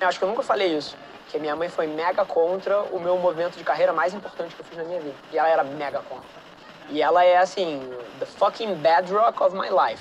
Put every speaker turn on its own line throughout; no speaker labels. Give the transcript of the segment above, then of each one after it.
Eu acho que eu nunca falei isso. Que minha mãe foi mega contra o meu movimento de carreira mais importante que eu fiz na minha vida. E ela era mega contra. E ela é assim, the fucking bedrock of my life.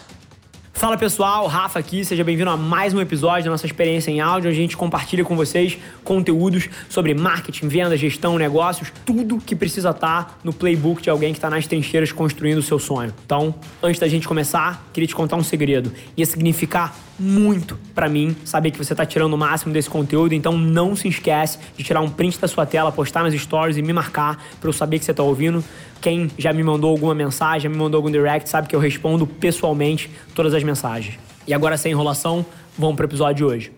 Fala pessoal, Rafa aqui, seja bem-vindo a mais um episódio da nossa experiência em áudio, onde a gente compartilha com vocês conteúdos sobre marketing, venda, gestão, negócios, tudo que precisa estar no playbook de alguém que está nas trincheiras construindo o seu sonho. Então, antes da gente começar, queria te contar um segredo. Ia significar muito para mim saber que você está tirando o máximo desse conteúdo, então não se esquece de tirar um print da sua tela, postar nas stories e me marcar para eu saber que você está ouvindo. Quem já me mandou alguma mensagem, já me mandou algum direct, sabe que eu respondo pessoalmente todas as mensagens. E agora, sem enrolação, vamos para o episódio de hoje.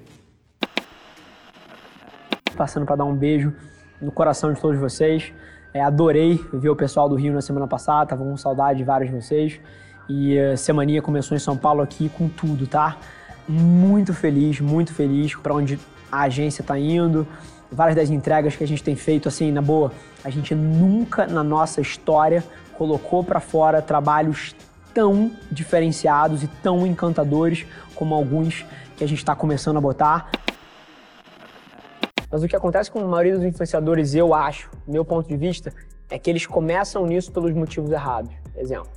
Passando para dar um beijo no coração de todos vocês. É, adorei ver o pessoal do Rio na semana passada, tava com saudade de vários de vocês. E a uh, semaninha começou em São Paulo aqui com tudo, tá? Muito feliz, muito feliz para onde a agência está indo, várias das entregas que a gente tem feito, assim, na boa, a gente nunca na nossa história colocou para fora trabalhos tão diferenciados e tão encantadores como alguns que a gente está começando a botar. Mas o que acontece com a maioria dos influenciadores, eu acho, meu ponto de vista, é que eles começam nisso pelos motivos errados. Exemplo.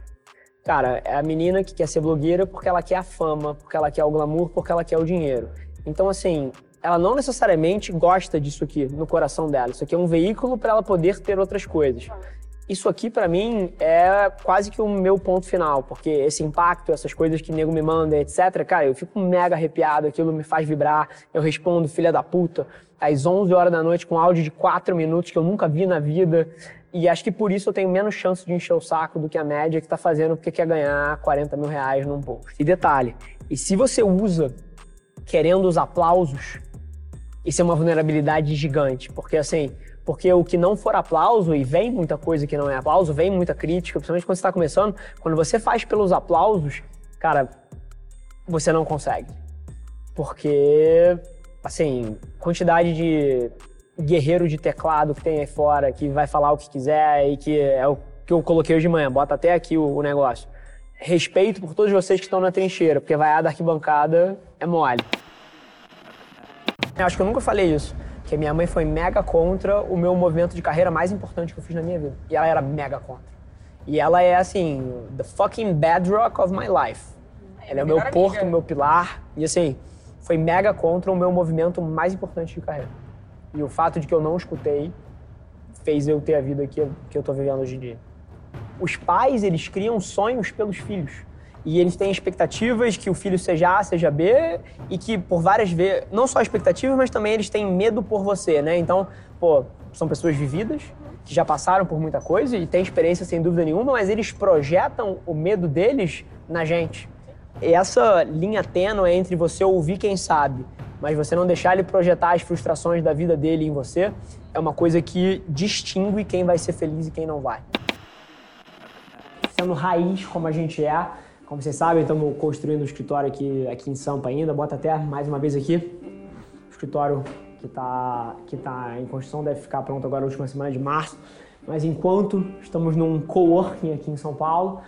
Cara, é a menina que quer ser blogueira porque ela quer a fama, porque ela quer o glamour, porque ela quer o dinheiro. Então, assim, ela não necessariamente gosta disso aqui no coração dela. Isso aqui é um veículo para ela poder ter outras coisas. Isso aqui, para mim, é quase que o meu ponto final, porque esse impacto, essas coisas que o nego me manda, etc., cara, eu fico mega arrepiado, aquilo me faz vibrar, eu respondo, filha da puta, às 11 horas da noite com áudio de 4 minutos que eu nunca vi na vida. E acho que por isso eu tenho menos chance de encher o saco do que a média que está fazendo porque quer ganhar 40 mil reais num post. E detalhe, e se você usa querendo os aplausos, isso é uma vulnerabilidade gigante, porque assim, porque o que não for aplauso, e vem muita coisa que não é aplauso, vem muita crítica, principalmente quando você está começando, quando você faz pelos aplausos, cara, você não consegue. Porque, assim, quantidade de guerreiro de teclado que tem aí fora, que vai falar o que quiser e que é o que eu coloquei hoje de manhã, bota até aqui o, o negócio. Respeito por todos vocês que estão na trincheira, porque vai da arquibancada é mole. Eu acho que eu nunca falei isso. Que minha mãe foi mega contra o meu movimento de carreira mais importante que eu fiz na minha vida. E ela era mega contra. E ela é assim, the fucking bedrock of my life. Ela é o meu porto, o meu pilar. E assim, foi mega contra o meu movimento mais importante de carreira. E o fato de que eu não escutei fez eu ter a vida que, que eu tô vivendo hoje em dia. Os pais, eles criam sonhos pelos filhos e eles têm expectativas que o filho seja A, seja B, e que por várias vezes, não só expectativas, mas também eles têm medo por você, né? Então, pô, são pessoas vividas, que já passaram por muita coisa e têm experiência sem dúvida nenhuma, mas eles projetam o medo deles na gente. E essa linha tênue entre você ouvir quem sabe, mas você não deixar ele projetar as frustrações da vida dele em você, é uma coisa que distingue quem vai ser feliz e quem não vai. Sendo raiz como a gente é, como vocês sabem, estamos construindo um escritório aqui, aqui em Sampa ainda. Bota até mais uma vez aqui. O escritório que está que tá em construção deve ficar pronto agora na última semana de março. Mas enquanto estamos num coworking aqui em São Paulo,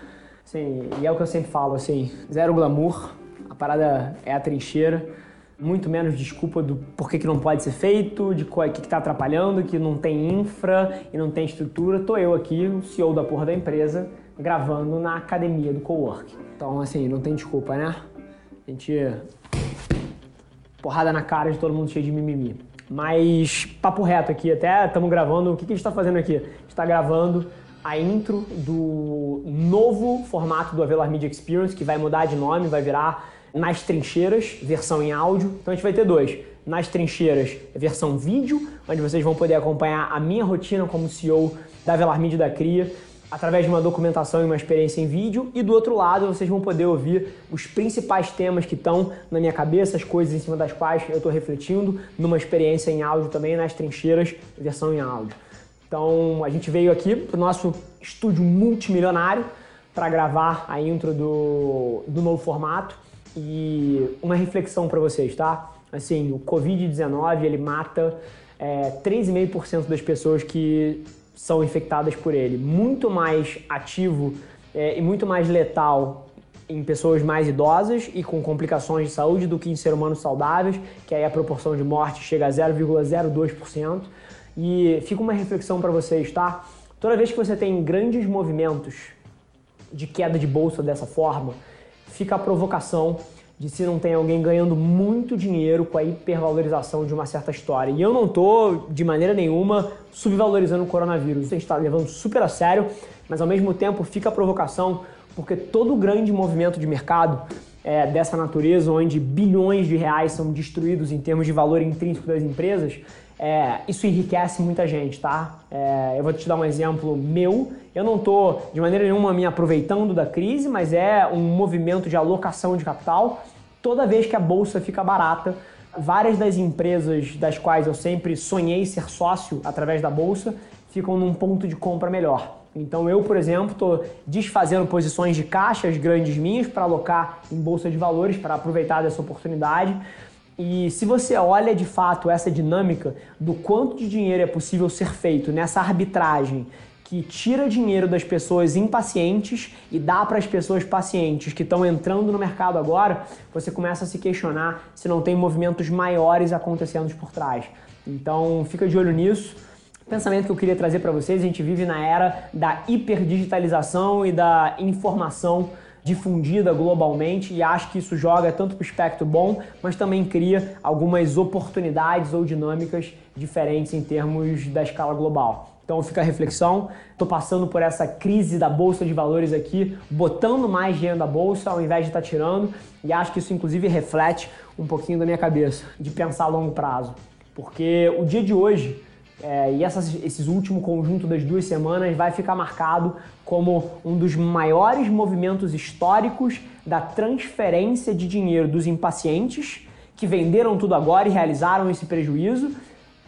assim, e é o que eu sempre falo, assim, zero glamour, a parada é a trincheira, muito menos desculpa do porquê que não pode ser feito, de o que está atrapalhando, que não tem infra e não tem estrutura. Tô eu aqui, o CEO da porra da empresa, gravando na academia do coworking. Então, assim, não tem desculpa, né? A gente. Porrada na cara de todo mundo cheio de mimimi. Mas, papo reto aqui, até estamos gravando. O que, que a gente está fazendo aqui? A gente está gravando a intro do novo formato do Avelar Media Experience, que vai mudar de nome, vai virar Nas Trincheiras, versão em áudio. Então a gente vai ter dois. Nas Trincheiras, versão vídeo, onde vocês vão poder acompanhar a minha rotina como CEO da Avelar Media da Cria através de uma documentação e uma experiência em vídeo, e do outro lado vocês vão poder ouvir os principais temas que estão na minha cabeça, as coisas em cima das quais eu estou refletindo, numa experiência em áudio também, nas trincheiras, versão em áudio. Então a gente veio aqui para o nosso estúdio multimilionário para gravar a intro do, do novo formato e uma reflexão para vocês, tá? Assim, o Covid-19 ele mata é, 3,5% das pessoas que são infectadas por ele. Muito mais ativo é, e muito mais letal em pessoas mais idosas e com complicações de saúde do que em seres humanos saudáveis, que aí a proporção de morte chega a 0,02%. E fica uma reflexão para vocês, tá? Toda vez que você tem grandes movimentos de queda de bolsa dessa forma, fica a provocação de se não tem alguém ganhando muito dinheiro com a hipervalorização de uma certa história. E eu não tô de maneira nenhuma subvalorizando o coronavírus. A gente está levando super a sério, mas ao mesmo tempo fica a provocação porque todo grande movimento de mercado é, dessa natureza, onde bilhões de reais são destruídos em termos de valor intrínseco das empresas, é, isso enriquece muita gente, tá? É, eu vou te dar um exemplo meu. Eu não estou de maneira nenhuma me aproveitando da crise, mas é um movimento de alocação de capital. Toda vez que a bolsa fica barata, várias das empresas das quais eu sempre sonhei ser sócio através da bolsa ficam num ponto de compra melhor. Então eu, por exemplo, estou desfazendo posições de caixas grandes minhas para alocar em bolsa de valores para aproveitar dessa oportunidade. E se você olha de fato essa dinâmica do quanto de dinheiro é possível ser feito nessa arbitragem que tira dinheiro das pessoas impacientes e dá para as pessoas pacientes que estão entrando no mercado agora, você começa a se questionar se não tem movimentos maiores acontecendo por trás. Então fica de olho nisso pensamento que eu queria trazer para vocês. A gente vive na era da hiperdigitalização e da informação difundida globalmente e acho que isso joga tanto para o espectro bom, mas também cria algumas oportunidades ou dinâmicas diferentes em termos da escala global. Então fica a reflexão. Estou passando por essa crise da bolsa de valores aqui, botando mais dinheiro da bolsa ao invés de estar tá tirando, e acho que isso inclusive reflete um pouquinho da minha cabeça de pensar a longo prazo, porque o dia de hoje é, e essas, esses último conjunto das duas semanas vai ficar marcado como um dos maiores movimentos históricos da transferência de dinheiro dos impacientes que venderam tudo agora e realizaram esse prejuízo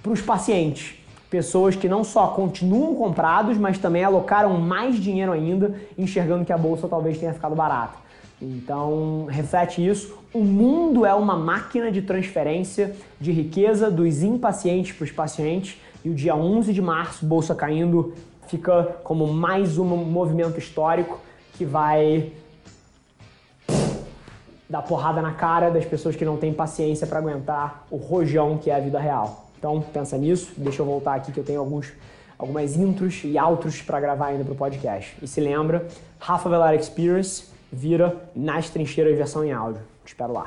para os pacientes. Pessoas que não só continuam comprados, mas também alocaram mais dinheiro ainda, enxergando que a bolsa talvez tenha ficado barata. Então, reflete isso. O mundo é uma máquina de transferência de riqueza dos impacientes para os pacientes e o dia 11 de março, bolsa caindo, fica como mais um movimento histórico que vai dar porrada na cara das pessoas que não têm paciência para aguentar o rojão que é a vida real. Então, pensa nisso. Deixa eu voltar aqui que eu tenho alguns algumas intros e outros para gravar ainda para o podcast. E se lembra, Rafa Velar Experience vira Nas Trincheiras versão em áudio. Te espero lá.